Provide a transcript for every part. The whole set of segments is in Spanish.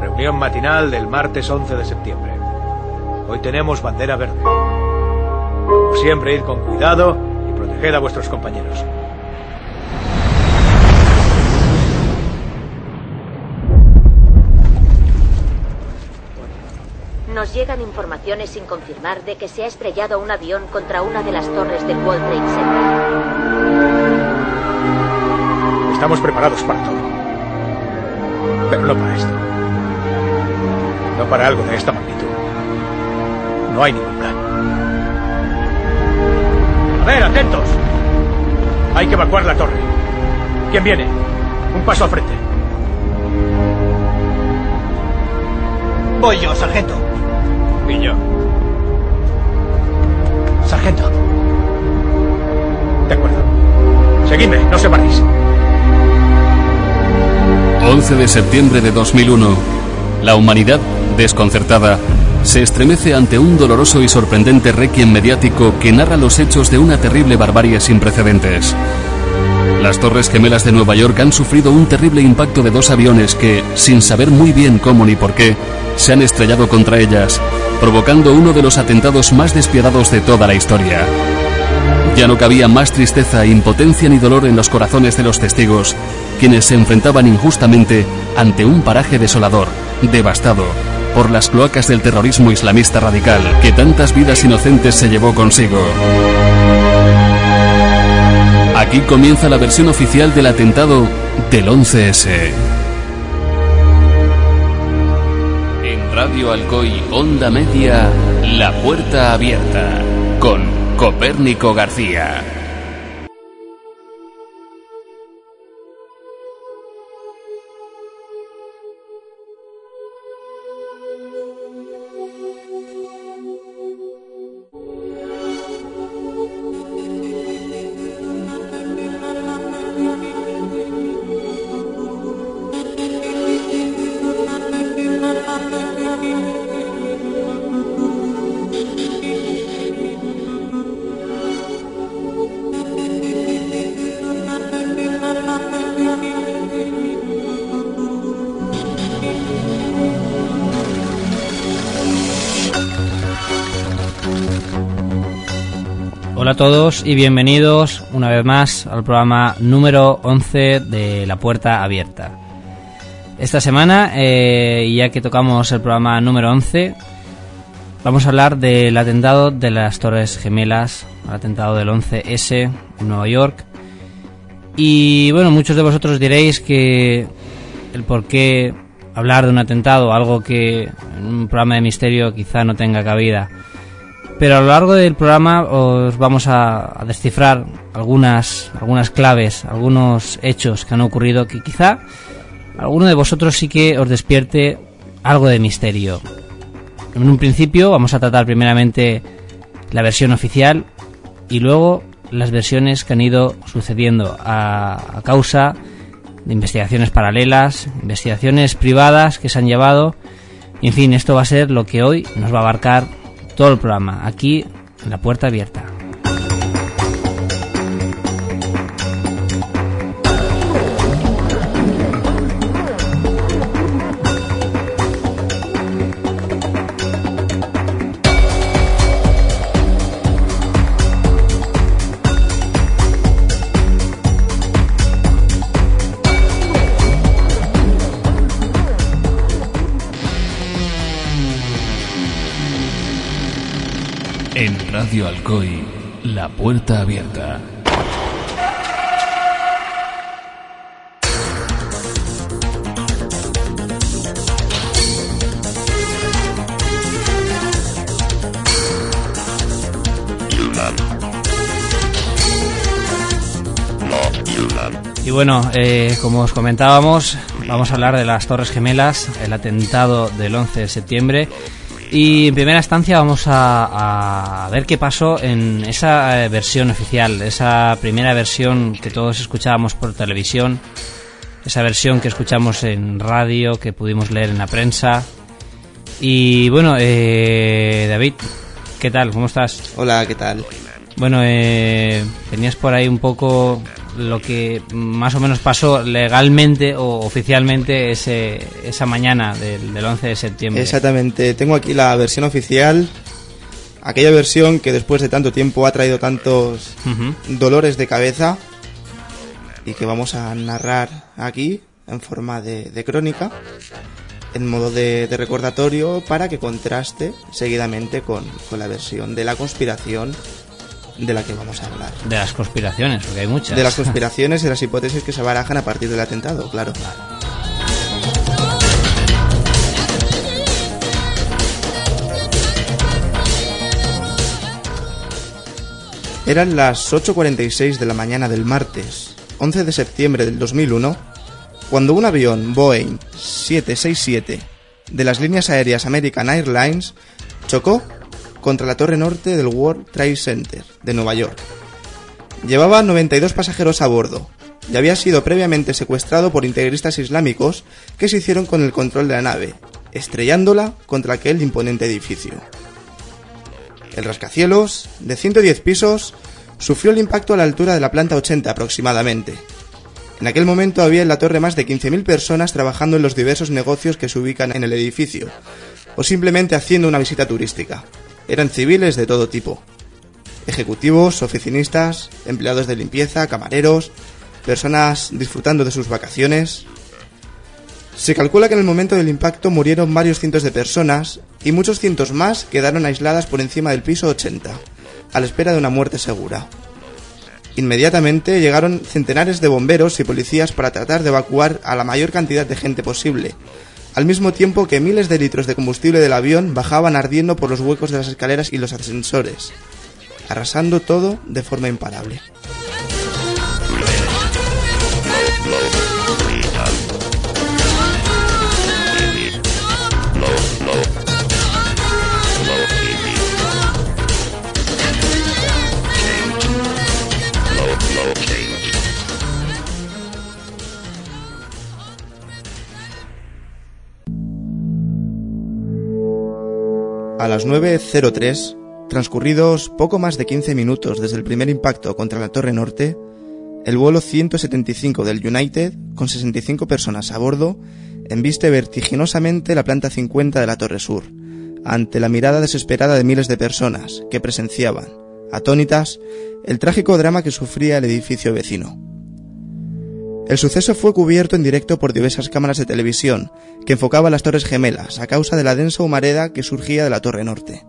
Reunión matinal del martes 11 de septiembre. Hoy tenemos bandera verde. Como siempre, id con cuidado y proteged a vuestros compañeros. Nos llegan informaciones sin confirmar de que se ha estrellado un avión contra una de las torres del World Trade Center. Estamos preparados para todo. Pero no para esto. No para algo de esta magnitud. No hay ningún plan. A ver, atentos. Hay que evacuar la torre. ¿Quién viene? Un paso al frente. Voy yo, sargento. Seguidme, no separéis. 11 de septiembre de 2001. La humanidad, desconcertada, se estremece ante un doloroso y sorprendente requiem mediático que narra los hechos de una terrible barbarie sin precedentes. Las Torres Gemelas de Nueva York han sufrido un terrible impacto de dos aviones que, sin saber muy bien cómo ni por qué, se han estrellado contra ellas, provocando uno de los atentados más despiadados de toda la historia. Ya no cabía más tristeza, impotencia ni dolor en los corazones de los testigos, quienes se enfrentaban injustamente ante un paraje desolador, devastado, por las cloacas del terrorismo islamista radical que tantas vidas inocentes se llevó consigo. Aquí comienza la versión oficial del atentado del 11S. En Radio Alcoy Onda Media, La Puerta Abierta, con Copérnico García. Todos y bienvenidos una vez más al programa número 11 de La Puerta Abierta. Esta semana, eh, ya que tocamos el programa número 11, vamos a hablar del atentado de las Torres Gemelas, el atentado del 11S en Nueva York. Y bueno, muchos de vosotros diréis que el por qué hablar de un atentado, algo que en un programa de misterio quizá no tenga cabida. Pero a lo largo del programa os vamos a, descifrar algunas, algunas claves, algunos hechos que han ocurrido que quizá alguno de vosotros sí que os despierte algo de misterio. En un principio vamos a tratar primeramente la versión oficial y luego las versiones que han ido sucediendo a, a causa de investigaciones paralelas, investigaciones privadas que se han llevado. Y, en fin, esto va a ser lo que hoy nos va a abarcar todo el programa, aquí en la puerta abierta. Radio Alcoy, La Puerta Abierta. Y bueno, eh, como os comentábamos, vamos a hablar de las Torres Gemelas, el atentado del 11 de septiembre. Y en primera instancia vamos a, a ver qué pasó en esa eh, versión oficial, esa primera versión que todos escuchábamos por televisión, esa versión que escuchamos en radio, que pudimos leer en la prensa. Y bueno, eh, David, ¿Qué tal? ¿Cómo estás? Hola, ¿qué tal? Bueno, eh, tenías por ahí un poco lo que más o menos pasó legalmente o oficialmente ese, esa mañana del, del 11 de septiembre. Exactamente, tengo aquí la versión oficial, aquella versión que después de tanto tiempo ha traído tantos Ujú. dolores de cabeza y que vamos a narrar aquí en forma de, de crónica, en modo de, de recordatorio para que contraste seguidamente con, con la versión de la conspiración de la que vamos a hablar. De las conspiraciones, porque hay muchas. De las conspiraciones y las hipótesis que se barajan a partir del atentado, claro. Eran las 8.46 de la mañana del martes, 11 de septiembre del 2001, cuando un avión Boeing 767 de las líneas aéreas American Airlines chocó contra la torre norte del World Trade Center de Nueva York. Llevaba 92 pasajeros a bordo y había sido previamente secuestrado por integristas islámicos que se hicieron con el control de la nave, estrellándola contra aquel imponente edificio. El rascacielos, de 110 pisos, sufrió el impacto a la altura de la planta 80 aproximadamente. En aquel momento había en la torre más de 15.000 personas trabajando en los diversos negocios que se ubican en el edificio, o simplemente haciendo una visita turística. Eran civiles de todo tipo. Ejecutivos, oficinistas, empleados de limpieza, camareros, personas disfrutando de sus vacaciones. Se calcula que en el momento del impacto murieron varios cientos de personas y muchos cientos más quedaron aisladas por encima del piso 80, a la espera de una muerte segura. Inmediatamente llegaron centenares de bomberos y policías para tratar de evacuar a la mayor cantidad de gente posible, al mismo tiempo que miles de litros de combustible del avión bajaban ardiendo por los huecos de las escaleras y los ascensores, arrasando todo de forma imparable. A las 9.03, transcurridos poco más de 15 minutos desde el primer impacto contra la Torre Norte, el vuelo 175 del United, con 65 personas a bordo, embiste vertiginosamente la planta 50 de la Torre Sur, ante la mirada desesperada de miles de personas que presenciaban, atónitas, el trágico drama que sufría el edificio vecino. El suceso fue cubierto en directo por diversas cámaras de televisión que enfocaban las Torres Gemelas a causa de la densa humareda que surgía de la Torre Norte.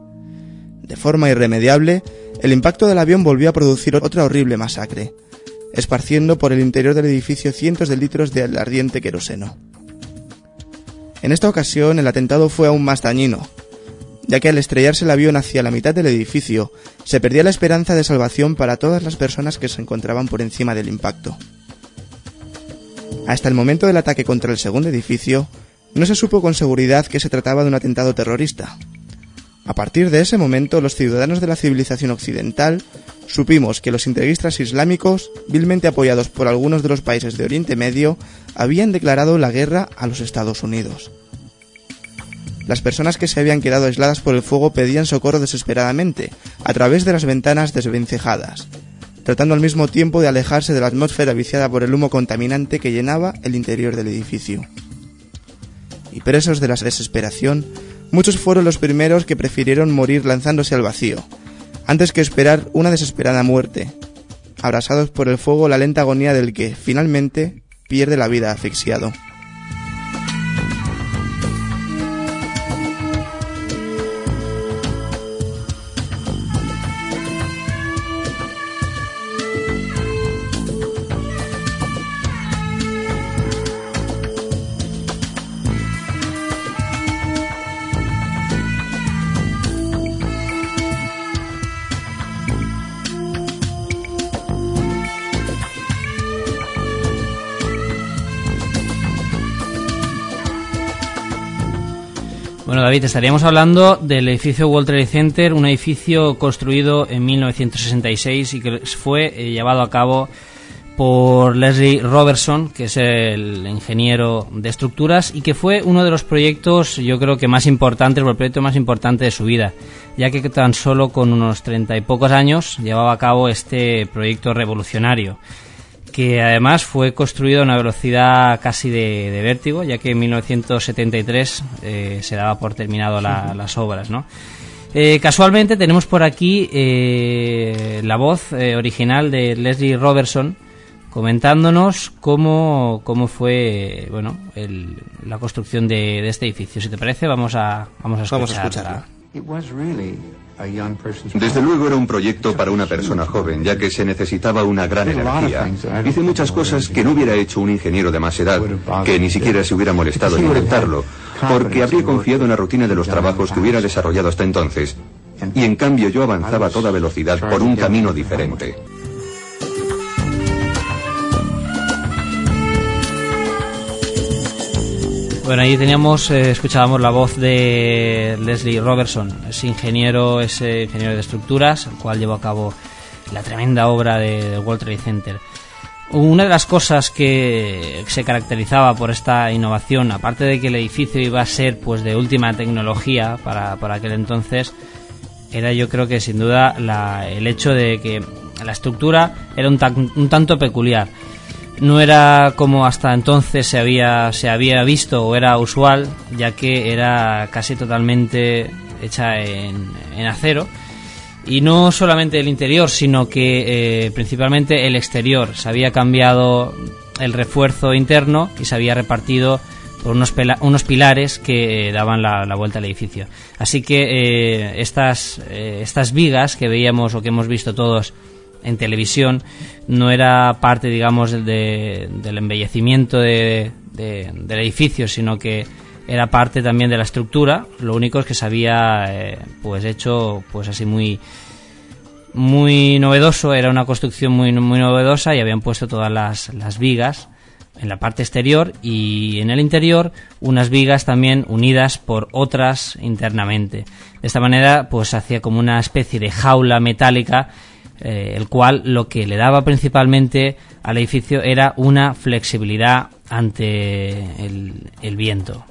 De forma irremediable, el impacto del avión volvió a producir otra horrible masacre, esparciendo por el interior del edificio cientos de litros de ardiente queroseno. En esta ocasión el atentado fue aún más dañino, ya que al estrellarse el avión hacia la mitad del edificio, se perdía la esperanza de salvación para todas las personas que se encontraban por encima del impacto. Hasta el momento del ataque contra el segundo edificio, no se supo con seguridad que se trataba de un atentado terrorista. A partir de ese momento, los ciudadanos de la civilización occidental supimos que los integristas islámicos, vilmente apoyados por algunos de los países de Oriente Medio, habían declarado la guerra a los Estados Unidos. Las personas que se habían quedado aisladas por el fuego pedían socorro desesperadamente, a través de las ventanas desvencejadas, tratando al mismo tiempo de alejarse de la atmósfera viciada por el humo contaminante que llenaba el interior del edificio. Y presos de la desesperación, muchos fueron los primeros que prefirieron morir lanzándose al vacío, antes que esperar una desesperada muerte, abrasados por el fuego la lenta agonía del que, finalmente, pierde la vida asfixiado. David, estaríamos hablando del edificio World Trade Center, un edificio construido en 1966 y que fue eh, llevado a cabo por Leslie Robertson, que es el ingeniero de estructuras y que fue uno de los proyectos, yo creo que más importantes, el proyecto más importante de su vida, ya que tan solo con unos treinta y pocos años llevaba a cabo este proyecto revolucionario, que además fue construido a una velocidad casi de, vértigo, ya que en 1973 eh, se daba por terminado las obras, ¿no? Eh, casualmente tenemos por aquí eh, la voz original de Leslie Robertson, comentándonos cómo, cómo fue bueno el, la construcción de, de, este edificio. Si te parece, vamos a, vamos a, vamos a escucharla. Desde luego era un proyecto para una persona joven, ya que se necesitaba una gran energía. Hice muchas cosas que no hubiera hecho un ingeniero de más edad, que ni siquiera se hubiera molestado en intentarlo, porque habría confiado en la rutina de los trabajos que hubiera desarrollado hasta entonces. Y en cambio yo avanzaba a toda velocidad por un camino diferente. Bueno, ahí teníamos, eh, escuchábamos la voz de Leslie Robertson, ese ingeniero, ese ingeniero de estructuras, el cual llevó a cabo la tremenda obra de, World Trade Center. Una de las cosas que se caracterizaba por esta innovación, aparte de que el edificio iba a ser pues de última tecnología para, para aquel entonces, era yo creo que sin duda el hecho de que la estructura era un, un tanto peculiar no era como hasta entonces se había, se había visto o era usual, ya que era casi totalmente hecha en, acero. Y no solamente el interior, sino que eh, principalmente el exterior. Se había cambiado el refuerzo interno y se había repartido por unos, unos pilares que daban la, vuelta al edificio. Así que eh, estas, eh, estas vigas que veíamos o que hemos visto todos en televisión no era parte, digamos, de, del embellecimiento de, del edificio, sino que era parte también de la estructura. Lo único es que se había, eh, pues, hecho, pues, así muy muy novedoso, era una construcción muy, muy novedosa y habían puesto todas las, las vigas en la parte exterior y en el interior unas vigas también unidas por otras internamente. De esta manera pues hacía como una especie de jaula metálica eh, el cual lo que le daba principalmente al edificio era una flexibilidad ante el viento.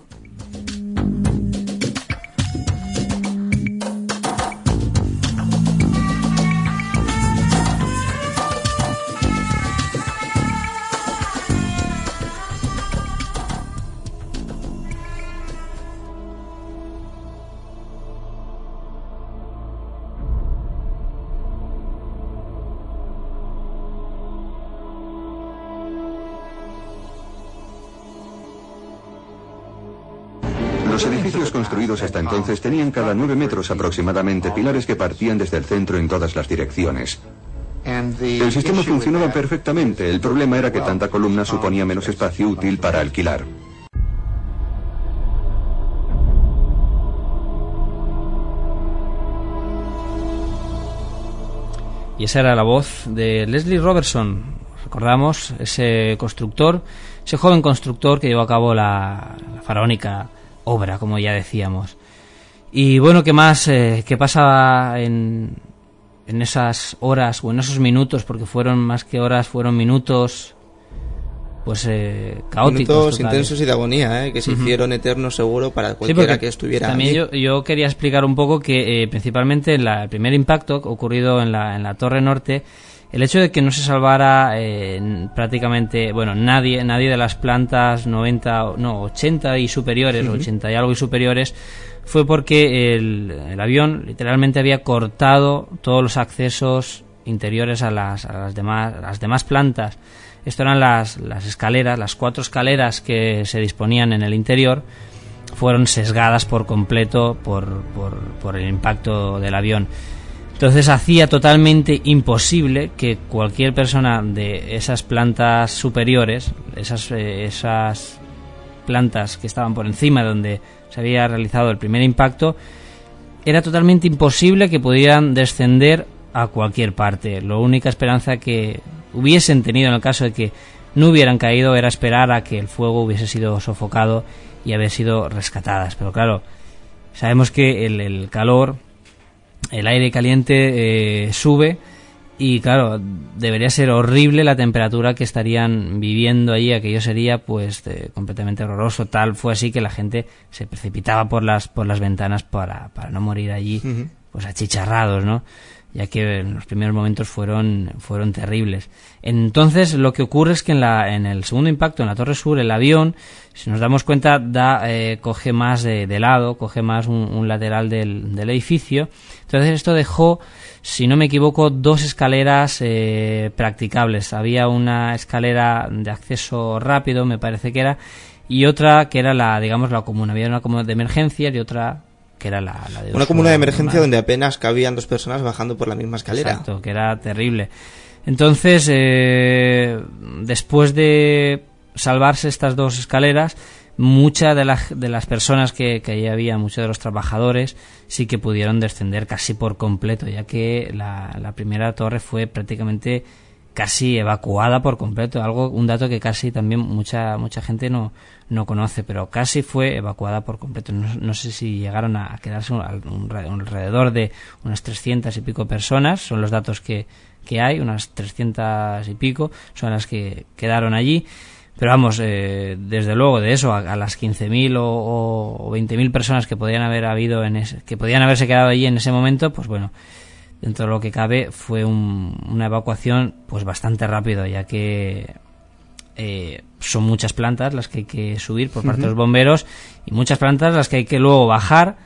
Hasta entonces tenían cada nueve metros aproximadamente pilares que partían desde el centro en todas las direcciones. El sistema funcionaba perfectamente, el problema era que tanta columna suponía menos espacio útil para alquilar. Y esa era la voz de Leslie Robertson. Recordamos ese constructor, ese joven constructor que llevó a cabo la, la faraónica obra, como ya decíamos. Y bueno, ¿qué más? Eh, ¿Qué pasaba en, en esas horas o en esos minutos? Porque fueron más que horas, fueron minutos pues eh, caóticos. Minutos intensos y de agonía, eh, que se hicieron eternos seguro para cualquiera que estuviera También yo, yo, quería explicar un poco que principalmente en la, el primer impacto ocurrido en la, en la Torre Norte el hecho de que no se salvara eh, prácticamente, bueno, nadie, nadie de las plantas 90, no, 80 y superiores, 80 y algo y superiores, fue porque el, avión literalmente había cortado todos los accesos interiores a las, a las, demás, las demás plantas. Esto eran las, las escaleras, las cuatro escaleras que se disponían en el interior, fueron sesgadas por completo por, por, por el impacto del avión. Entonces hacía totalmente imposible que cualquier persona de esas plantas superiores, esas, eh, esas plantas que estaban por encima de donde se había realizado el primer impacto, era totalmente imposible que pudieran descender a cualquier parte. La única esperanza que hubiesen tenido en el caso de que no hubieran caído era esperar a que el fuego hubiese sido sofocado y haber sido rescatadas. Pero claro, sabemos que el calor el aire caliente eh, sube Y claro, debería ser horrible la temperatura que estarían viviendo allí, aquello sería pues completamente horroroso. Tal fue así que la gente se precipitaba por las, por las ventanas para, para no morir allí, pues achicharrados, ¿no? Ya que en los primeros momentos fueron, fueron terribles. Entonces, lo que ocurre es que en, la, en el segundo impacto, en la Torre Sur, el avión, si nos damos cuenta, da, eh, coge más de, lado, coge más un, lateral del, del, edificio. Entonces, esto dejó, si no me equivoco, dos escaleras eh, practicables. Había una escalera de acceso rápido, me parece que era, y otra que era la, digamos, la común. Había una común de emergencia y otra que era la, de Una comuna de emergencia donde apenas cabían dos personas bajando por la misma escalera. Exacto, que era terrible. Entonces, eh, después de salvarse estas dos escaleras, muchas de, de las personas que, que allí había, muchos de los trabajadores, sí que pudieron descender casi por completo, ya que la, la primera torre fue prácticamente casi evacuada por completo, algo un dato que casi también mucha mucha gente no, no conoce, pero casi fue evacuada por completo. No, sé si llegaron a quedarse alrededor de unas 300 y pico personas, son los datos que, que hay, unas 300 y pico son las que quedaron allí. Pero vamos, eh, desde luego de eso a, las 15.000 o, o 20.000 personas que podían haber habido en que podían haberse quedado allí en ese momento, pues bueno, dentro de lo que cabe fue una evacuación pues bastante rápido ya que eh, son muchas plantas las que hay que subir por parte de los bomberos y muchas plantas las que hay que luego bajar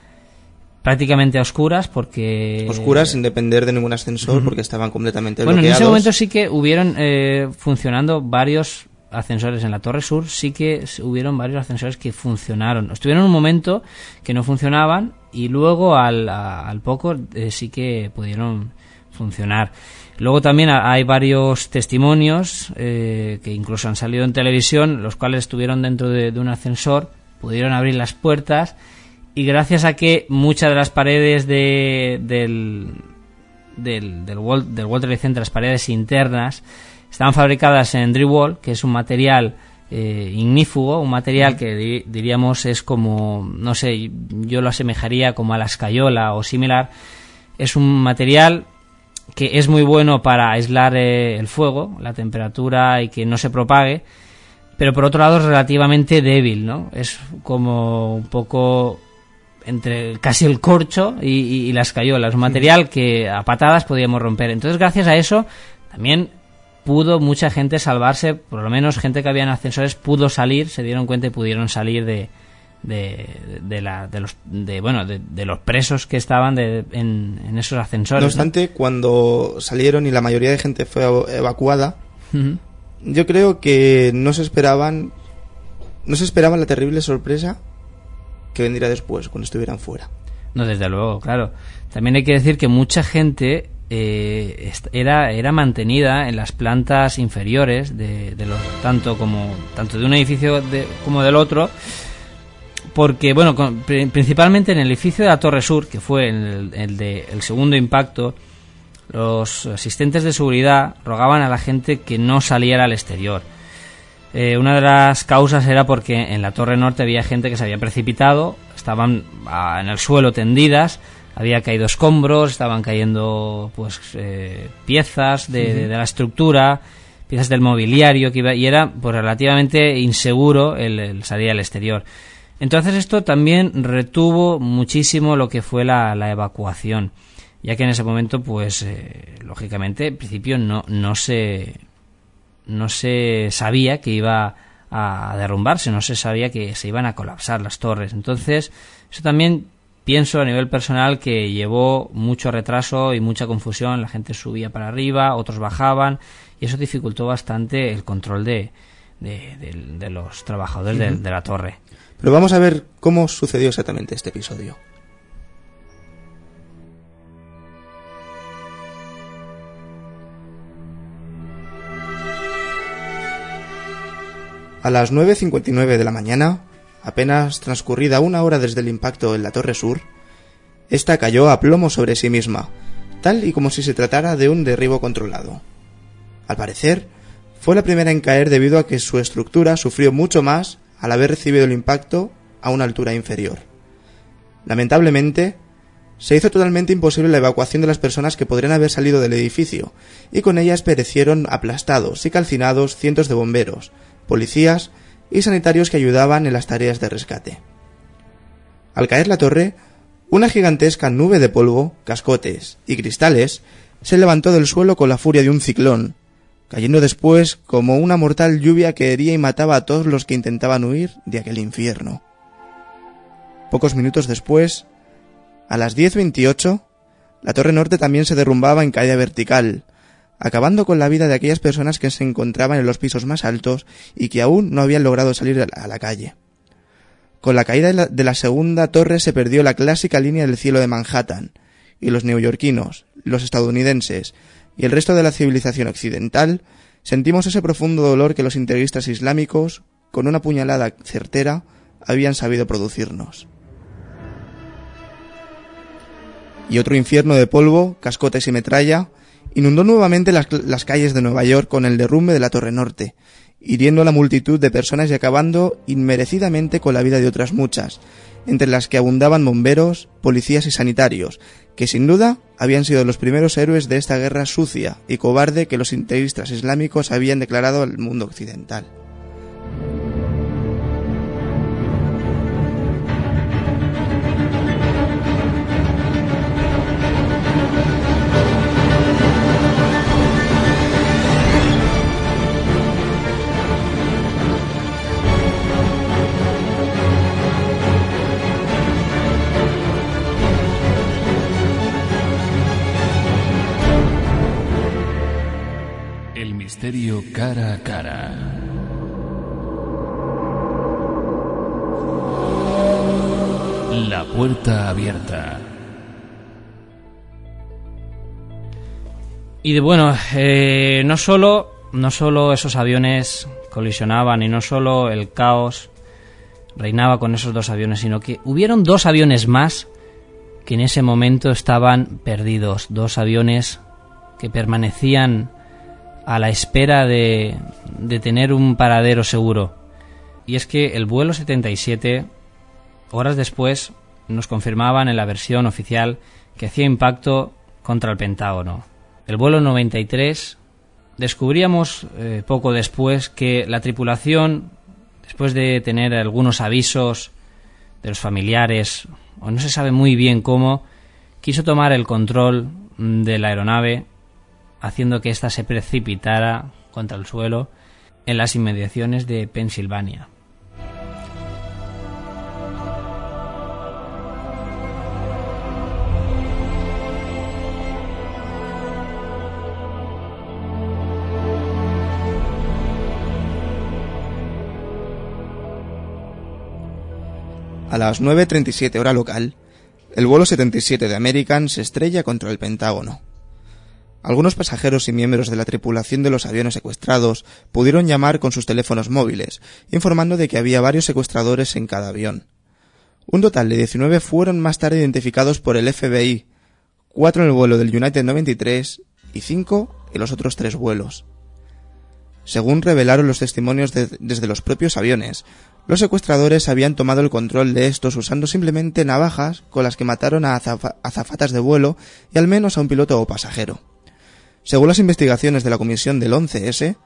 prácticamente a oscuras porque oscuras sin depender de ningún ascensor porque estaban completamente bueno en ese momento sí que hubieron eh, funcionando varios ascensores en la Torre Sur sí que hubieron varios ascensores que funcionaron estuvieron un momento que no funcionaban y luego al, al poco eh, sí que pudieron funcionar. Luego también hay varios testimonios eh, que incluso han salido en televisión, los cuales estuvieron dentro de, un ascensor, pudieron abrir las puertas y gracias a que muchas de las paredes de, del, del, del, World, del World Trade Center, las paredes internas, estaban fabricadas en drywall, que es un material eh, ignífugo, un material que diríamos es como, no sé, yo lo asemejaría como a la escayola o similar. Es un material que es muy bueno para aislar eh, el fuego, la temperatura y que no se propague, pero por otro lado es relativamente débil, ¿no? Es como un poco entre casi el corcho y, y la escayola. Es un material que a patadas podíamos romper. Entonces, gracias a eso, también pudo mucha gente salvarse, por lo menos gente que había en ascensores pudo salir, se dieron cuenta y pudieron salir de, de, la, de los de, bueno de, los presos que estaban en, en, esos ascensores. No obstante, cuando salieron y la mayoría de gente fue evacuada, yo creo que no se esperaban no se esperaban la terrible sorpresa que vendría después cuando estuvieran fuera. No, desde luego, claro. También hay que decir que mucha gente eh, era, era mantenida en las plantas inferiores de, los, tanto como tanto de un edificio como del otro porque bueno principalmente en el edificio de la Torre Sur que fue el, el de el segundo impacto los asistentes de seguridad rogaban a la gente que no saliera al exterior. Eh, una de las causas era porque en la Torre Norte había gente que se había precipitado estaban ah, en el suelo tendidas había caído escombros, estaban cayendo pues eh, piezas de, la estructura, piezas del mobiliario que iba, y era pues relativamente inseguro el, salir al exterior. Entonces esto también retuvo muchísimo lo que fue la, evacuación, ya que en ese momento pues eh, lógicamente en principio no no se no se sabía que iba a derrumbarse, no se sabía que se iban a colapsar las torres. Entonces, eso también pienso a nivel personal que llevó mucho retraso y mucha confusión. La gente subía para arriba, otros bajaban y eso dificultó bastante el control de, de, los trabajadores de, de la torre. Pero vamos a ver cómo sucedió exactamente este episodio. A las 9.59 de la mañana, apenas transcurrida una hora desde el impacto en la Torre Sur, esta cayó a plomo sobre sí misma, tal y como si se tratara de un derribo controlado. Al parecer, fue la primera en caer debido a que su estructura sufrió mucho más al haber recibido el impacto a una altura inferior. Lamentablemente, se hizo totalmente imposible la evacuación de las personas que podrían haber salido del edificio, y con ellas perecieron aplastados y calcinados cientos de bomberos, policías y sanitarios que ayudaban en las tareas de rescate. Al caer la torre, una gigantesca nube de polvo, cascotes y cristales se levantó del suelo con la furia de un ciclón, cayendo después como una mortal lluvia que hería y mataba a todos los que intentaban huir de aquel infierno. Pocos minutos después, a las 10.28, la torre norte también se derrumbaba en caída vertical, acabando con la vida de aquellas personas que se encontraban en los pisos más altos y que aún no habían logrado salir a la calle. Con la caída de la, segunda torre se perdió la clásica línea del cielo de Manhattan, y los neoyorquinos, los estadounidenses y el resto de la civilización occidental sentimos ese profundo dolor que los integristas islámicos, con una puñalada certera, habían sabido producirnos. Y otro infierno de polvo, cascotes y metralla inundó nuevamente las, calles de Nueva York con el derrumbe de la Torre Norte, hiriendo a la multitud de personas y acabando inmerecidamente con la vida de otras muchas, entre las que abundaban bomberos, policías y sanitarios, que sin duda habían sido los primeros héroes de esta guerra sucia y cobarde que los integristas islámicos habían declarado al mundo occidental. Cara a cara. La puerta abierta. Y de bueno, eh, no solo no solo esos aviones colisionaban y no solo el caos reinaba con esos dos aviones, sino que hubieron dos aviones más que en ese momento estaban perdidos, dos aviones que permanecían a la espera de, de tener un paradero seguro. Y es que el vuelo 77, horas después, nos confirmaban en la versión oficial que hacía impacto contra el Pentágono. El vuelo 93 descubríamos eh, poco después que la tripulación, después de tener algunos avisos de los familiares, o no se sabe muy bien cómo, quiso tomar el control de la aeronave haciendo que ésta se precipitara contra el suelo en las inmediaciones de Pensilvania. A las 9.37 hora local, el vuelo 77 de American se estrella contra el Pentágono. Algunos pasajeros y miembros de la tripulación de los aviones secuestrados pudieron llamar con sus teléfonos móviles, informando de que había varios secuestradores en cada avión. Un total de 19 fueron más tarde identificados por el FBI, cuatro en el vuelo del United 93 y cinco en los otros tres vuelos. Según revelaron los testimonios desde los propios aviones, los secuestradores habían tomado el control de estos usando simplemente navajas con las que mataron a azafatas de vuelo y al menos a un piloto o pasajero. Según las investigaciones de la comisión del 11S,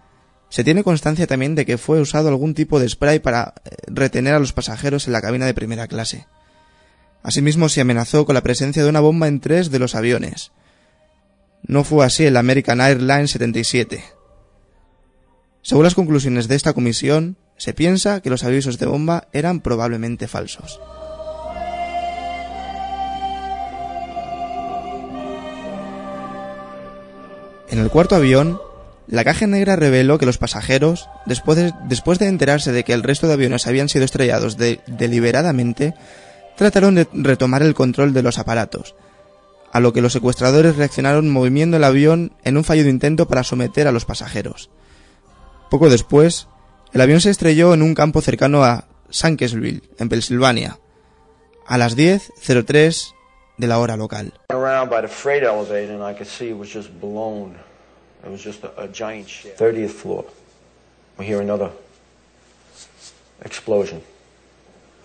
se tiene constancia también de que fue usado algún tipo de spray para eh, retener a los pasajeros en la cabina de primera clase. Asimismo, se amenazó con la presencia de una bomba en tres de los aviones. No fue así el American Airlines 77. Según las conclusiones de esta comisión, se piensa que los avisos de bomba eran probablemente falsos. En el cuarto avión, la caja negra reveló que los pasajeros, después de, enterarse de que el resto de aviones habían sido estrellados deliberadamente, trataron de retomar el control de los aparatos, a lo que los secuestradores reaccionaron moviendo el avión en un fallido intento para someter a los pasajeros. Poco después, el avión se estrelló en un campo cercano a Sankesville, en Pensilvania, a las 10.03 de la hora local. explosion.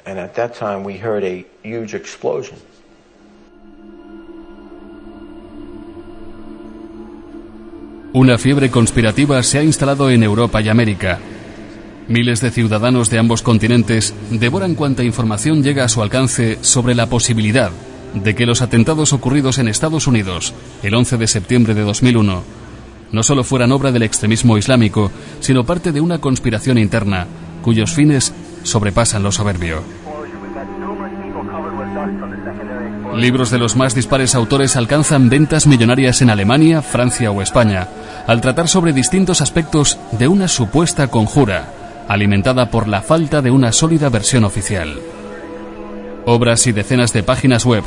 And at that time, we heard a huge explosion. Una fiebre conspirativa se ha instalado en Europa y América. Miles de ciudadanos de ambos continentes devoran cuanta información llega a su alcance sobre la posibilidad de que los atentados ocurridos en Estados Unidos el 11 de septiembre de 2001 no solo fueran obra del extremismo islámico, sino parte de una conspiración interna cuyos fines sobrepasan lo soberbio. Libros de los más dispares autores alcanzan ventas millonarias en Alemania, Francia o España, al tratar sobre distintos aspectos de una supuesta conjura, alimentada por la falta de una sólida versión oficial. Obras y decenas de páginas web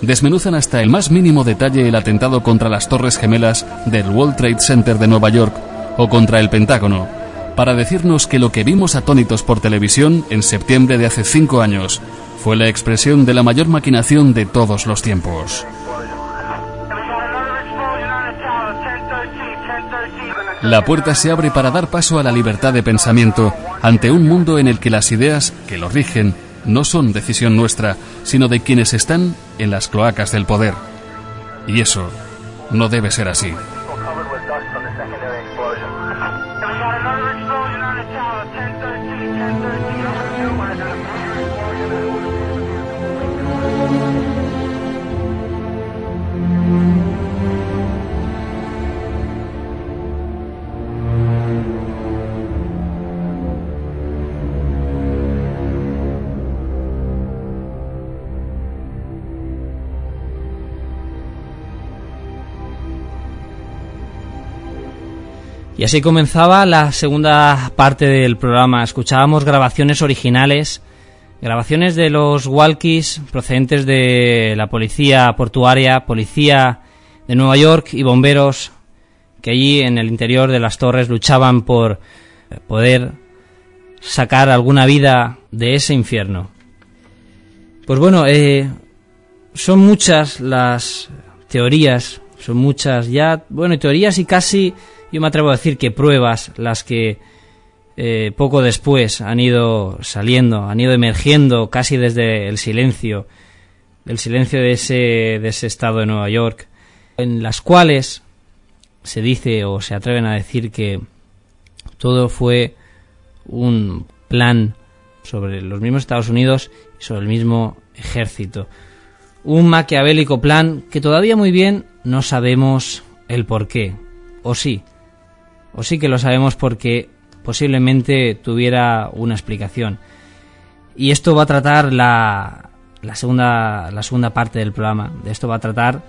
desmenuzan hasta el más mínimo detalle el atentado contra las Torres Gemelas del World Trade Center de Nueva York o contra el Pentágono, para decirnos que lo que vimos atónitos por televisión en septiembre de hace cinco años fue la expresión de la mayor maquinación de todos los tiempos. La puerta se abre para dar paso a la libertad de pensamiento ante un mundo en el que las ideas que lo rigen no son decisión nuestra, sino de quienes están en las cloacas del poder. Y eso no debe ser así. Y así comenzaba la segunda parte del programa. Escuchábamos grabaciones originales, grabaciones de los walkies procedentes de la policía portuaria, policía de Nueva York y bomberos que allí en el interior de las torres luchaban por poder sacar alguna vida de ese infierno. Pues bueno, eh, son muchas las teorías, son muchas ya, bueno, teorías y casi yo me atrevo a decir que pruebas las que eh, poco después han ido saliendo, han ido emergiendo casi desde el silencio, el silencio de ese, de ese estado de Nueva York, en las cuales se dice o se atreven a decir que todo fue un plan sobre los mismos Estados Unidos y sobre el mismo ejército. Un maquiavélico plan que todavía muy bien no sabemos el por qué. O sí, o sí que lo sabemos porque posiblemente tuviera una explicación. Y esto va a tratar la, la, segunda, la segunda parte del programa. De esto va a tratar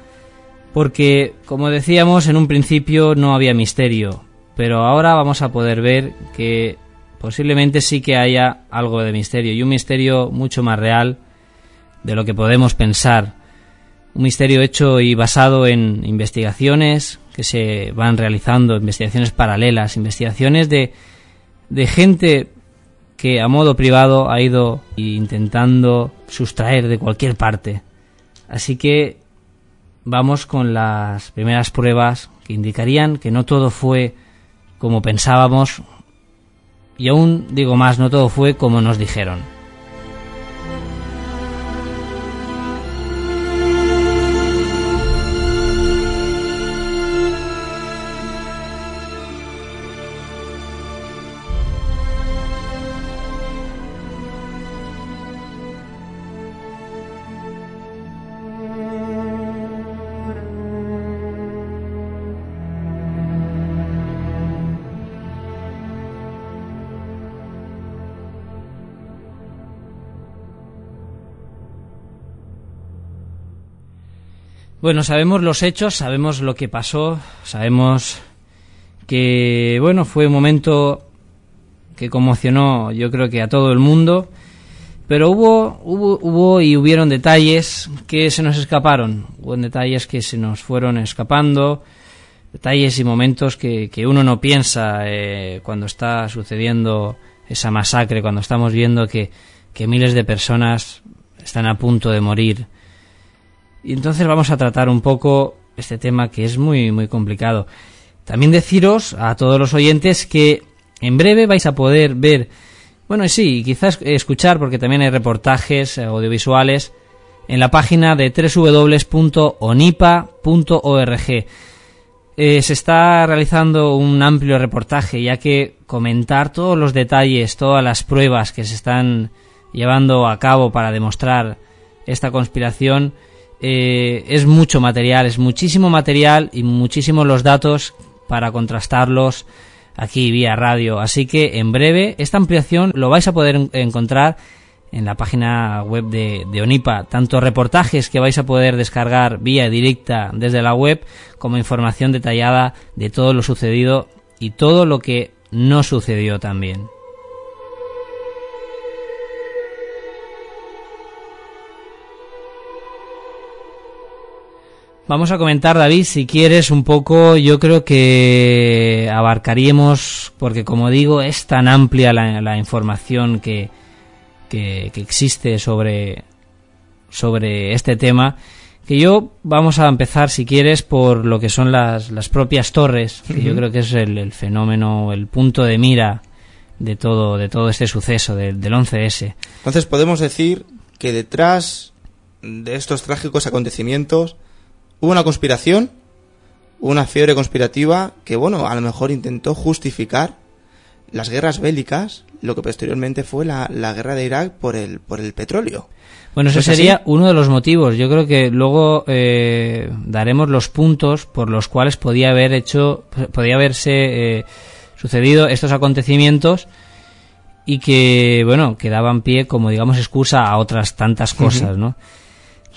porque, como decíamos, en un principio no había misterio, pero ahora vamos a poder ver que posiblemente sí que haya algo de misterio y un misterio mucho más real de lo que podemos pensar. Un misterio hecho y basado en investigaciones, que se van realizando, investigaciones paralelas, investigaciones de, de gente que a modo privado ha ido intentando sustraer de cualquier parte. Así que vamos con las primeras pruebas que indicarían que no todo fue como pensábamos y aún digo más, no todo fue como nos dijeron. Bueno, sabemos los hechos, sabemos lo que pasó, sabemos que, bueno, fue un momento que conmocionó yo creo que a todo el mundo, pero hubo, hubo, hubo y hubieron detalles que se nos escaparon, hubo detalles que se nos fueron escapando, detalles y momentos que, que uno no piensa eh, cuando está sucediendo esa masacre, cuando estamos viendo que, que miles de personas están a punto de morir y entonces vamos a tratar un poco este tema que es muy, muy complicado. También deciros a todos los oyentes que en breve vais a poder ver, bueno, sí, quizás escuchar, porque también hay reportajes audiovisuales en la página de www.onipa.org. eh, se está realizando un amplio reportaje, ya que comentar todos los detalles, todas las pruebas que se están llevando a cabo para demostrar esta conspiración eh, es mucho material, es muchísimo material y muchísimos los datos para contrastarlos aquí vía radio. Así que en breve esta ampliación lo vais a poder encontrar en la página web de, de, ONIPA, tanto reportajes que vais a poder descargar vía directa desde la web, como información detallada de todo lo sucedido y todo lo que no sucedió también. Vamos a comentar, David, si quieres un poco, yo creo que abarcaríamos, porque como digo, es tan amplia la, la información que, que, existe sobre, sobre este tema, que yo vamos a empezar, si quieres, por lo que son las, las propias torres, que yo creo que es el, fenómeno, el punto de mira de todo, de todo este suceso del 11S. Entonces podemos decir que detrás de estos trágicos acontecimientos hubo una conspiración, una fiebre conspirativa que, bueno, a lo mejor intentó justificar las guerras bélicas, lo que posteriormente fue la, la guerra de Irak por el, por el petróleo. Bueno, eso sería uno de los motivos. Yo creo que luego eh, daremos los puntos por los cuales podía haber hecho, podía haberse eh, sucedido estos acontecimientos y que, bueno, que daban pie como, digamos, excusa a otras tantas cosas, ¿no?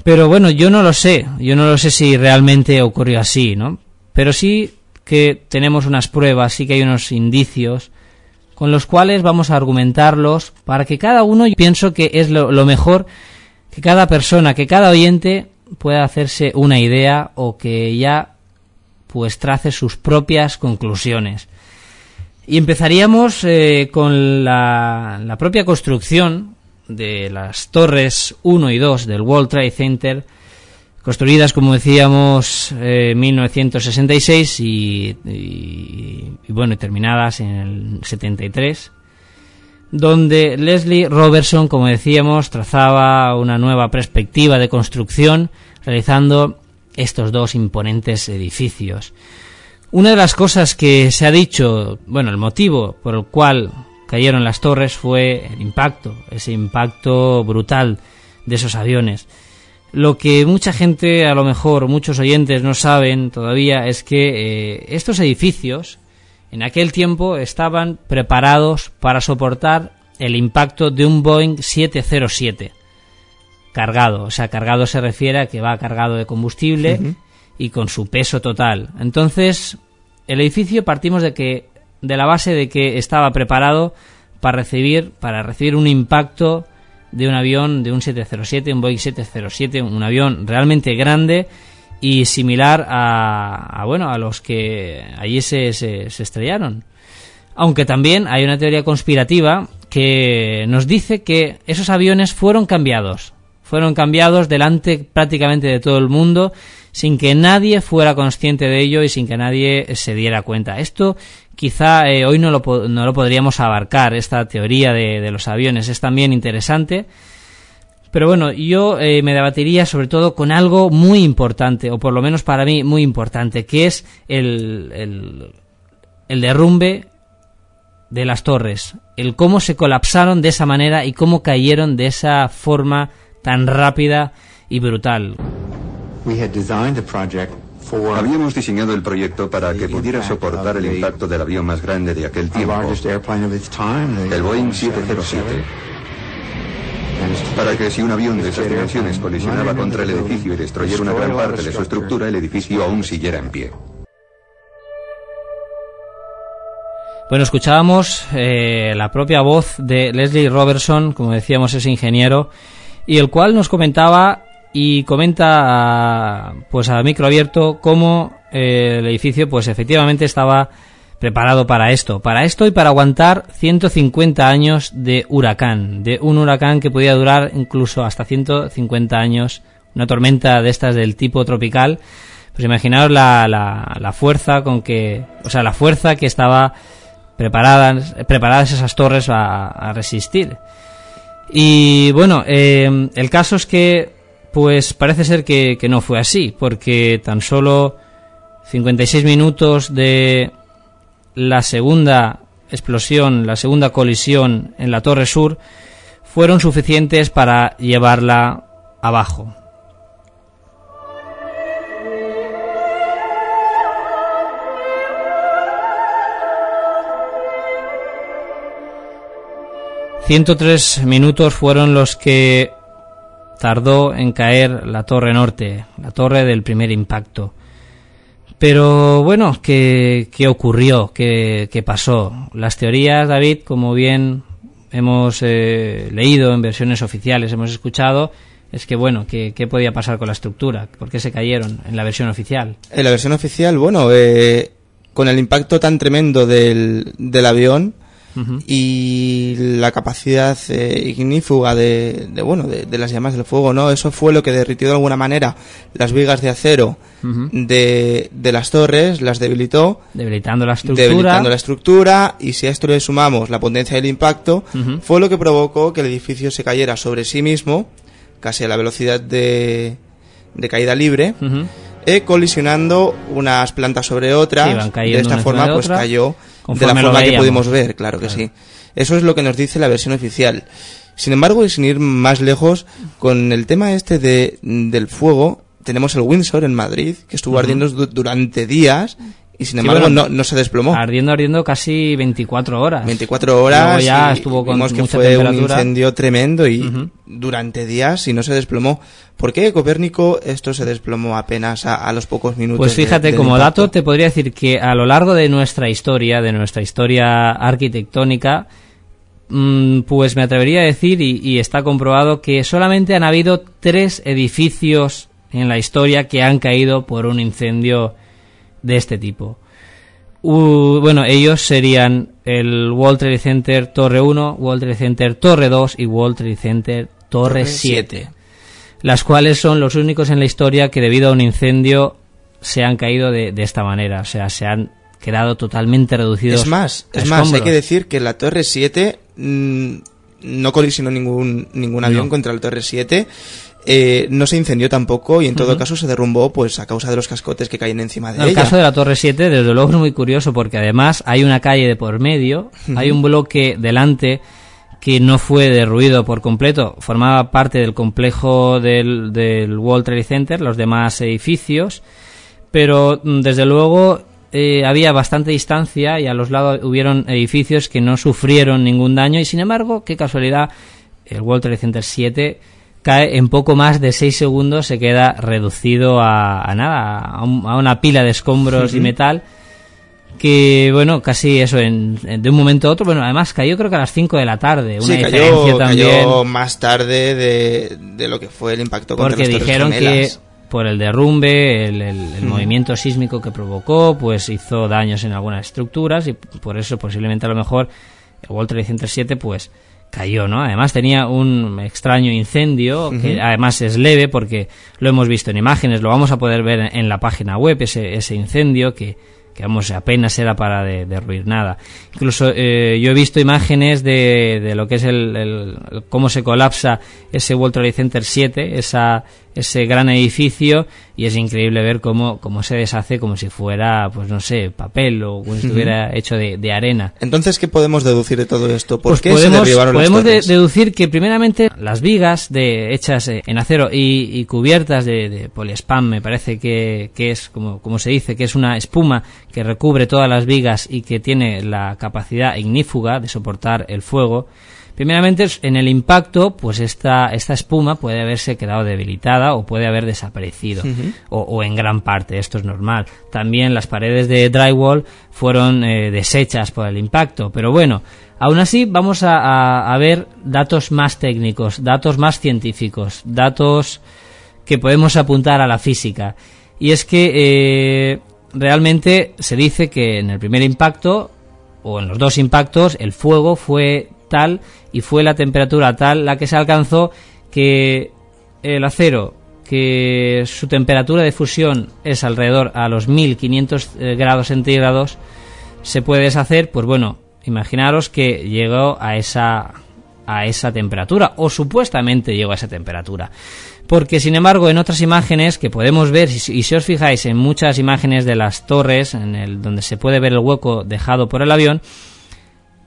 Pero bueno, yo no lo sé. Yo no lo sé si realmente ocurrió así, ¿no? Pero sí que tenemos unas pruebas, sí que hay unos indicios con los cuales vamos a argumentarlos para que cada uno, pienso que es lo, mejor que cada persona, que cada oyente pueda hacerse una idea o que ya pues trace sus propias conclusiones. Y empezaríamos eh, con la, propia construcción de las torres 1 y 2 del World Trade Center construidas, como decíamos, en 1966 y, y, bueno, terminadas en el 73, donde Leslie Robertson, como decíamos, trazaba una nueva perspectiva de construcción, realizando estos dos imponentes edificios. Una de las cosas que se ha dicho, bueno, el motivo por el cual cayeron las torres fue el impacto, ese impacto brutal de esos aviones. Lo que mucha gente, a lo mejor muchos oyentes no saben todavía, es que eh, estos edificios en aquel tiempo estaban preparados para soportar el impacto de un Boeing 707 cargado. O sea, cargado se refiere a que va cargado de combustible y con su peso total. Entonces, el edificio partimos de que de la base de que estaba preparado para recibir para recibir un impacto de un avión de un 707, un Boeing 707, un avión realmente grande y similar a, bueno a los que allí se, se, estrellaron. Aunque también hay una teoría conspirativa que nos dice que esos aviones fueron cambiados, fueron cambiados delante prácticamente de todo el mundo sin que nadie fuera consciente de ello y sin que nadie se diera cuenta. Esto quizá eh, hoy no lo, no lo, podríamos abarcar, esta teoría de, los aviones es también interesante. Pero bueno, yo eh, me debatiría sobre todo con algo muy importante, o por lo menos para mí muy importante, que es el, el, el derrumbe de las torres, el cómo se colapsaron de esa manera y cómo cayeron de esa forma tan rápida y brutal. Habíamos diseñado el proyecto para que pudiera soportar el impacto del avión más grande de aquel tiempo, el Boeing 707. Para que si un avión de esas dimensiones colisionaba contra el edificio y destruyera una gran parte de su estructura, el edificio aún siguiera en pie. Bueno, escuchábamos eh, la propia voz de Leslie Robertson, como decíamos, es ingeniero, y el cual nos comentaba y comenta pues a micro abierto cómo eh, el edificio pues efectivamente estaba preparado para esto, para esto y para aguantar 150 años de huracán, de un huracán que podía durar incluso hasta 150 años, una tormenta de estas del tipo tropical, pues imaginaos la, la, fuerza con que, o sea, la fuerza que estaba preparadas, preparadas esas torres a, resistir. Y bueno, eh, el caso es que pues parece ser que, no fue así, porque tan solo 56 minutos de la segunda explosión, la segunda colisión en la Torre Sur, fueron suficientes para llevarla abajo. ...103 minutos fueron los que tardó en caer la torre norte, la torre del primer impacto. Pero bueno, ¿qué, qué ocurrió? ¿Qué, ¿Qué, pasó? Las teorías, David, como bien hemos eh, leído en versiones oficiales, hemos escuchado, es que bueno, ¿qué, ¿qué, podía pasar con la estructura? ¿Por qué se cayeron en la versión oficial? En la versión oficial, bueno, eh, con el impacto tan tremendo del, del avión, y la capacidad eh, ignífuga de, bueno de, las llamas del fuego no eso fue lo que derritió de alguna manera las vigas de acero de, de, las torres las debilitó. Debilitando la estructura. Debilitando la estructura y si a esto le sumamos la potencia del impacto fue lo que provocó que el edificio se cayera sobre sí mismo casi a la velocidad de, de caída libre eh, colisionando unas plantas sobre otras de esta forma pues cayó de la forma que pudimos ver, claro que sí. Eso es lo que nos dice la versión oficial. Sin embargo, y sin ir más lejos, con el tema este de, del fuego, tenemos el Windsor en Madrid, que estuvo ardiendo durante días y sin embargo no, no, se desplomó. Ardiendo, ardiendo casi 24 horas. 24 horas. ya estuvo con vimos que fue un incendio tremendo y durante días y no se desplomó. ¿Por qué Copérnico esto se desplomó apenas a, los pocos minutos? Pues fíjate, como dato te podría decir que a lo largo de nuestra historia, de nuestra historia arquitectónica, mm, pues me atrevería a decir, y, y está comprobado, que solamente han habido tres edificios en la historia que han caído por un incendio de este tipo. bueno, ellos serían el World Trade Center Torre 1, World Trade Center Torre 2 y World Trade Center Torre, 7, las cuales son los únicos en la historia que debido a un incendio se han caído de, esta manera, o sea, se han quedado totalmente reducidos. Es más, es más, hay que decir que la Torre 7 mm, no colisionó ningún, ningún avión contra la Torre 7 eh, no se incendió tampoco y en todo caso se derrumbó pues a causa de los cascotes que caen encima de ella. El caso de la Torre 7 desde luego es muy curioso porque además hay una calle de por medio, hay un bloque delante que no fue derruido por completo, formaba parte del complejo del, del World Trade Center, los demás edificios, pero mm, desde luego eh, había bastante distancia y a los lados hubieron edificios que no sufrieron ningún daño y sin embargo, qué casualidad, el World Trade Center 7 cae en poco más de 6 segundos, se queda reducido a, nada, a, una pila de escombros y metal que bueno, casi eso en, de un momento a otro, bueno, además cayó creo que a las 5 de la tarde, una sí, cayó, Cayó más tarde de, de, lo que fue el impacto contra Porque dijeron que por el derrumbe, el, el, movimiento sísmico que provocó, pues hizo daños en algunas estructuras y por eso posiblemente a lo mejor el World Trade Center 7 pues cayó, ¿no? Además tenía un extraño incendio, que además es leve porque lo hemos visto en imágenes, lo vamos a poder ver en la página web, ese, ese incendio que, que vamos, apenas era para derruir nada. Incluso eh, yo he visto imágenes de, de lo que es el, el, cómo se colapsa ese World Trade Center 7, esa, ese gran edificio y es increíble ver cómo, cómo se deshace como si fuera, pues no sé, papel o como si estuviera hecho de, de, arena. Entonces, ¿qué podemos deducir de todo esto? ¿Por pues qué podemos, se derribaron Podemos deducir que primeramente las vigas de, hechas en acero y, y cubiertas de, de, poliespam, me parece que, que es, como, como se dice, que es una espuma que recubre todas las vigas y que tiene la capacidad ignífuga de soportar el fuego, Primeramente, en el impacto, pues esta, esta espuma puede haberse quedado debilitada o puede haber desaparecido, o, en gran parte, esto es normal. También las paredes de drywall fueron eh, deshechas por el impacto, pero bueno, aún así vamos a, ver datos más técnicos, datos más científicos, datos que podemos apuntar a la física. Y es que eh, realmente se dice que en el primer impacto, o en los dos impactos, el fuego fue tal y fue la temperatura tal la que se alcanzó que el acero que su temperatura de fusión es alrededor a los 1500 eh, grados centígrados se puede deshacer pues bueno imaginaros que llegó a esa a esa temperatura, o supuestamente llegó a esa temperatura. Porque, sin embargo, en otras imágenes que podemos ver, y si os fijáis en muchas imágenes de las torres, en el, donde se puede ver el hueco dejado por el avión,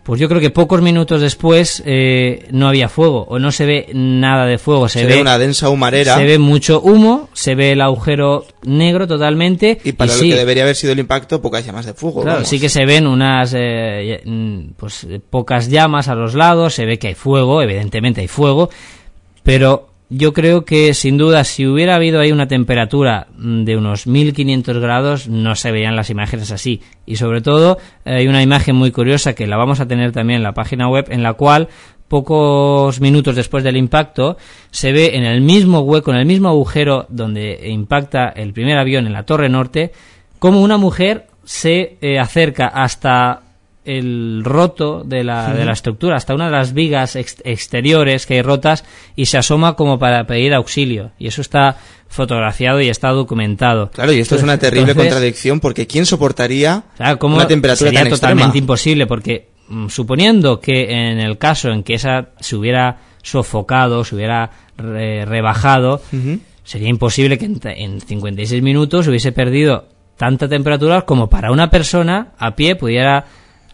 pues yo creo que pocos minutos después eh, no había fuego o no se ve nada de fuego. Se, ve, una densa humarera. Se ve mucho humo, se ve el agujero negro totalmente. Y para lo que debería haber sido el impacto, pocas llamas de fuego. Claro, sí que se ven unas eh, pues pocas llamas a los lados, se ve que hay fuego, evidentemente hay fuego, pero yo creo que sin duda si hubiera habido ahí una temperatura de unos 1500 grados no se veían las imágenes así. Y sobre todo hay una imagen muy curiosa que la vamos a tener también en la página web en la cual pocos minutos después del impacto se ve en el mismo hueco, en el mismo agujero donde impacta el primer avión en la torre norte como una mujer se eh, acerca hasta el roto de la, de la estructura, hasta una de las vigas exteriores que hay rotas y se asoma como para pedir auxilio. Y eso está fotografiado y está documentado. Claro, y esto es una terrible contradicción porque ¿quién soportaría una temperatura sería totalmente imposible porque mm, suponiendo que en el caso en que esa se hubiera sofocado, se hubiera rebajado, sería imposible que en, en 56 minutos hubiese perdido tanta temperatura como para una persona a pie pudiera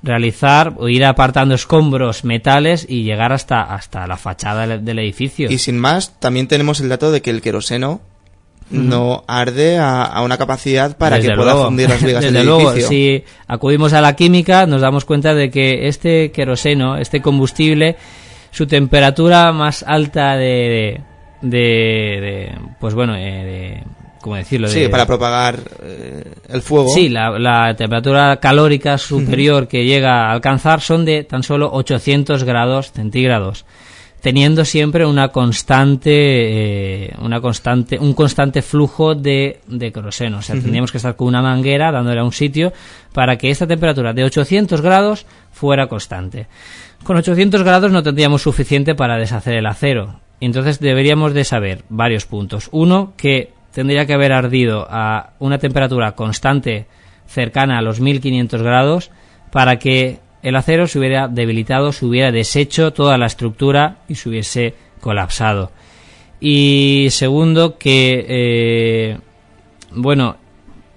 realizar o ir apartando escombros, metales y llegar hasta, hasta la fachada del, edificio. Y sin más, también tenemos el dato de que el queroseno no arde a, una capacidad para que pueda fundir las vigas del luego, si acudimos a la química, nos damos cuenta de que este queroseno, este combustible, su temperatura más alta de, de, pues bueno, eh, de ¿cómo decirlo? Sí, para propagar eh, el fuego. Sí, la, temperatura calórica superior que llega a alcanzar son de tan solo 800 grados centígrados, teniendo siempre una constante, eh, una constante, un constante flujo de, de queroseno. O sea, tendríamos que estar con una manguera dándole a un sitio para que esta temperatura de 800 grados fuera constante. Con 800 grados no tendríamos suficiente para deshacer el acero. Entonces deberíamos de saber varios puntos. Uno, que tendría que haber ardido a una temperatura constante cercana a los 1500 grados para que el acero se hubiera debilitado, se hubiera deshecho toda la estructura y se hubiese colapsado. Y segundo, que, eh, bueno,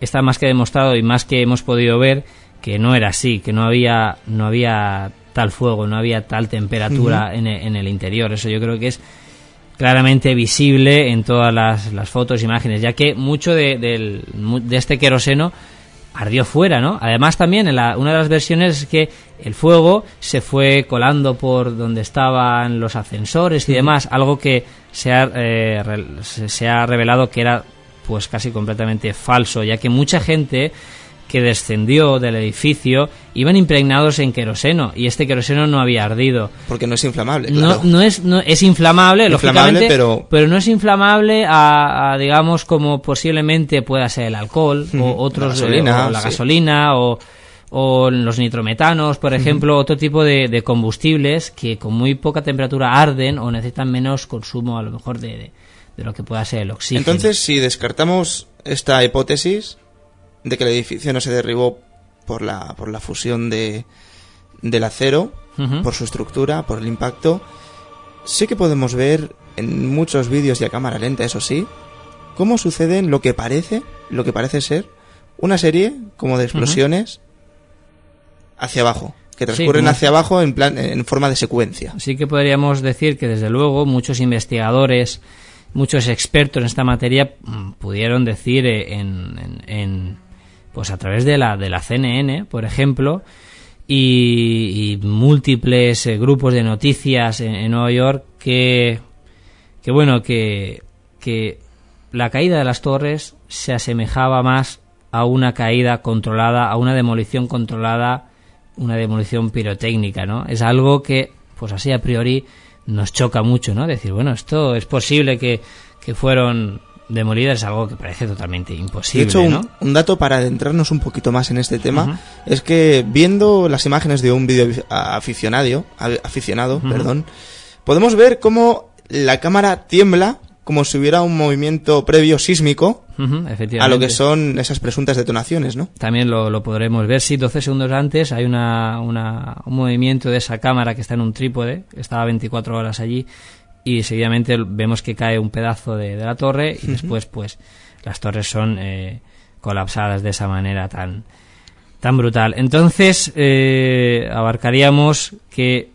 está más que demostrado y más que hemos podido ver que no era así, que no había, no había tal fuego, no había tal temperatura en, en el interior. Eso yo creo que es claramente visible en todas las, las fotos, imágenes, ya que mucho de, de, este queroseno ardió fuera, ¿no? Además también en la, una de las versiones es que el fuego se fue colando por donde estaban los ascensores y demás, algo que se ha, eh, se ha revelado que era pues casi completamente falso, ya que mucha gente que descendió del edificio iban impregnados en queroseno y este queroseno no había ardido. Porque no es inflamable. No, no es, no, es inflamable, lógicamente, pero... pero no es inflamable a, digamos, como posiblemente pueda ser el alcohol o otros, la gasolina, o, la gasolina o, o los nitrometanos, por ejemplo, otro tipo de, de, combustibles que con muy poca temperatura arden o necesitan menos consumo a lo mejor de, de lo que pueda ser el oxígeno. Entonces, si descartamos esta hipótesis, de que el edificio no se derribó por la, por la fusión de, del acero, por su estructura, por el impacto. Sí que podemos ver en muchos vídeos y a cámara lenta, eso sí, cómo suceden lo que parece, lo que parece ser una serie como de explosiones hacia abajo, que transcurren hacia abajo en plan en forma de secuencia. Sí que podríamos decir que desde luego muchos investigadores, muchos expertos en esta materia mm, pudieron decir eh, en pues a través de la, de la CNN, por ejemplo, y, múltiples eh, grupos de noticias en, Nueva York que, que bueno, que, que la caída de las torres se asemejaba más a una caída controlada, a una demolición controlada, una demolición pirotécnica, ¿no? Es algo que, pues así a priori, nos choca mucho, ¿no? Decir, bueno, esto es posible que, que fueron demolida es algo que parece totalmente imposible. De hecho, un, dato para adentrarnos un poquito más en este tema es que viendo las imágenes de un vídeo aficionado, aficionado perdón, podemos ver cómo la cámara tiembla como si hubiera un movimiento previo sísmico a lo que son esas presuntas detonaciones, ¿no? También lo, lo podremos ver. Sí, 12 segundos antes hay una, una- un movimiento de esa cámara que está en un trípode, estaba 24 horas allí, y seguidamente vemos que cae un pedazo de, de la torre y después, pues, las torres son eh, colapsadas de esa manera tan, tan brutal. Entonces, eh, abarcaríamos que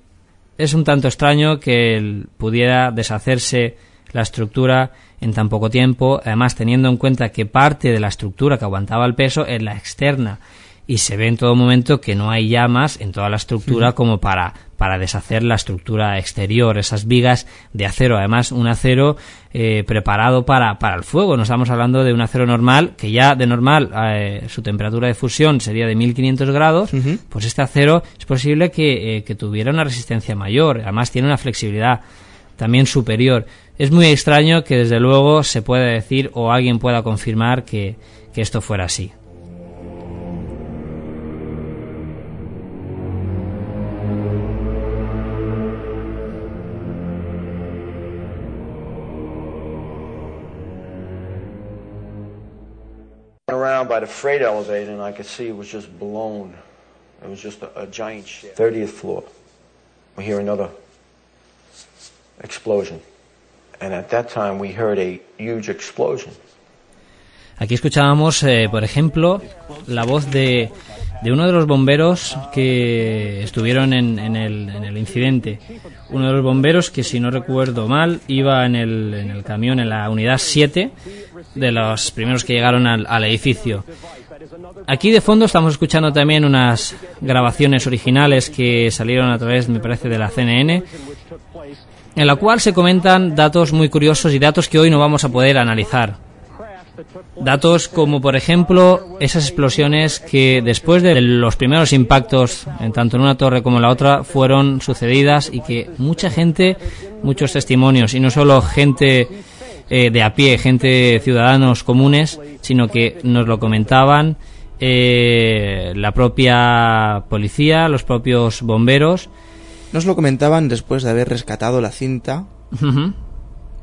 es un tanto extraño que pudiera deshacerse la estructura en tan poco tiempo, además teniendo en cuenta que parte de la estructura que aguantaba el peso es la externa y se ve en todo momento que no hay llamas en toda la estructura como para, para deshacer la estructura exterior, esas vigas de acero, además un acero eh, preparado para, para el fuego, no estamos hablando de un acero normal, que ya de normal eh, su temperatura de fusión sería de 1500 grados, pues este acero es posible que, eh, que tuviera una resistencia mayor, además tiene una flexibilidad también superior. Es muy extraño que desde luego se pueda decir o alguien pueda confirmar que, que esto fuera así. By the freight elevator, and I could see it was just blown. It was just a, a giant ship. 30th floor. We hear another explosion. And at that time, we heard a huge explosion. Aquí escuchábamos, eh, por ejemplo, la voz de, de uno de los bomberos que estuvieron en, en el, en el incidente. Uno de los bomberos que, si no recuerdo mal, iba en el, en el camión, en la unidad 7, de los primeros que llegaron al, al edificio. Aquí de fondo estamos escuchando también unas grabaciones originales que salieron a través, me parece, de la CNN, en la cual se comentan datos muy curiosos y datos que hoy no vamos a poder analizar. Datos como, por ejemplo, esas explosiones que después de los primeros impactos, en tanto en una torre como en la otra, fueron sucedidas y que mucha gente, muchos testimonios, y no solo gente eh, de a pie, gente, ciudadanos comunes, sino que nos lo comentaban eh, la propia policía, los propios bomberos. Nos lo comentaban después de haber rescatado la cinta.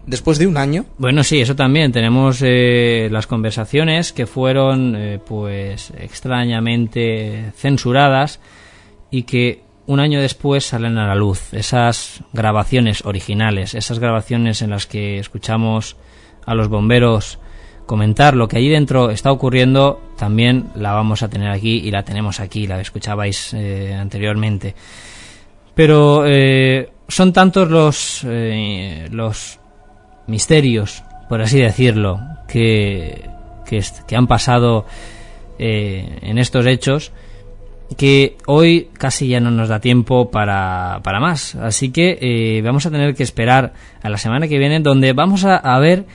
Después de un año. Bueno, sí, eso también. Tenemos eh, las conversaciones que fueron, eh, pues, extrañamente censuradas y que un año después salen a la luz. Esas grabaciones originales, esas grabaciones en las que escuchamos a los bomberos comentar lo que allí dentro está ocurriendo, también la vamos a tener aquí y la tenemos aquí, la escuchabais eh, anteriormente. Pero eh, son tantos los, eh, los misterios, por así decirlo, que, que, que han pasado eh, en estos hechos, que hoy casi ya no nos da tiempo para, para más. Así que eh, vamos a tener que esperar a la semana que viene, donde vamos a, a ver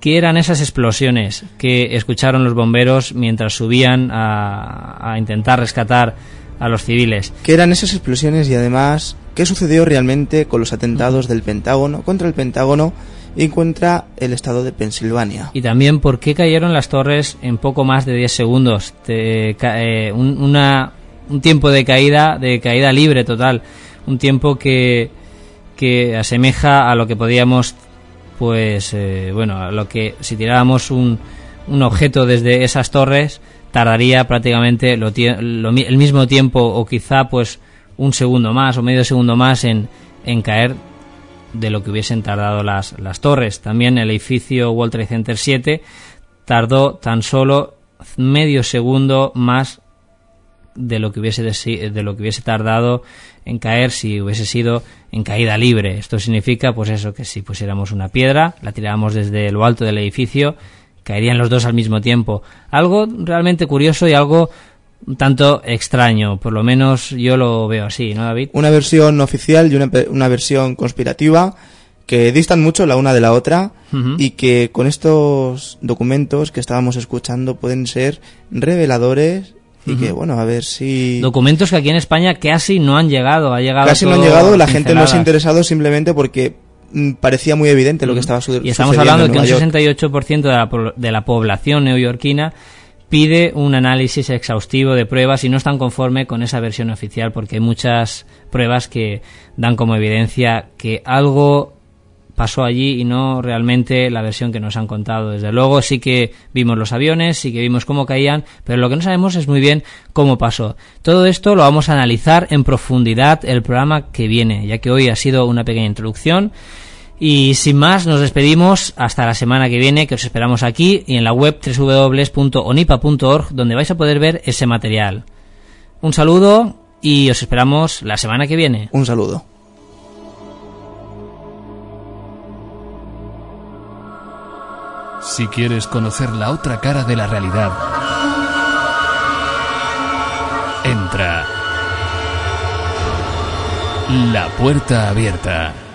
qué eran esas explosiones que escucharon los bomberos mientras subían a, a intentar rescatar a los civiles. ¿Qué eran esas explosiones y además qué sucedió realmente con los atentados del Pentágono contra el Pentágono y contra el estado de Pensilvania? Y también por qué cayeron las torres en poco más de 10 segundos. Te- eh, un, una- un tiempo de caída, de caída libre total. Un tiempo que, que asemeja a lo que podíamos, pues, eh, bueno, a lo que si tiráramos un, un objeto desde esas torres, tardaría prácticamente lo lo el mismo tiempo o quizá pues un segundo más o medio segundo más en, en caer de lo que hubiesen tardado las, las torres. También el edificio World Trade Center 7 tardó tan solo medio segundo más de lo que hubiese de lo que hubiese tardado en caer si hubiese sido en caída libre. Esto significa pues eso que si pusiéramos una piedra, la tiráramos desde lo alto del edificio, caerían los dos al mismo tiempo. Algo realmente curioso y algo un tanto extraño, por lo menos yo lo veo así, ¿no, David? Una versión oficial y una, una versión conspirativa que distan mucho la una de la otra y que con estos documentos que estábamos escuchando pueden ser reveladores y que bueno, a ver si Documentos que aquí en España casi no han llegado, ha llegado casi no han llegado, la gente no se ha interesado simplemente porque mm, parecía muy evidente lo que estaba su- Y estamos sucediendo hablando de que un Nueva York. 68% de la, de la población neoyorquina pide un análisis exhaustivo de pruebas y no están conforme con esa versión oficial porque hay muchas pruebas que dan como evidencia que algo pasó allí y no realmente la versión que nos han contado. Desde luego sí que vimos los aviones, sí que vimos cómo caían, pero lo que no sabemos es muy bien cómo pasó. Todo esto lo vamos a analizar en profundidad el programa que viene, ya que hoy ha sido una pequeña introducción. Y sin más, nos despedimos hasta la semana que viene, que os esperamos aquí y en la web www.onipa.org, donde vais a poder ver ese material. Un saludo y os esperamos la semana que viene. Un saludo. Si quieres conocer la otra cara de la realidad, entra. La puerta abierta.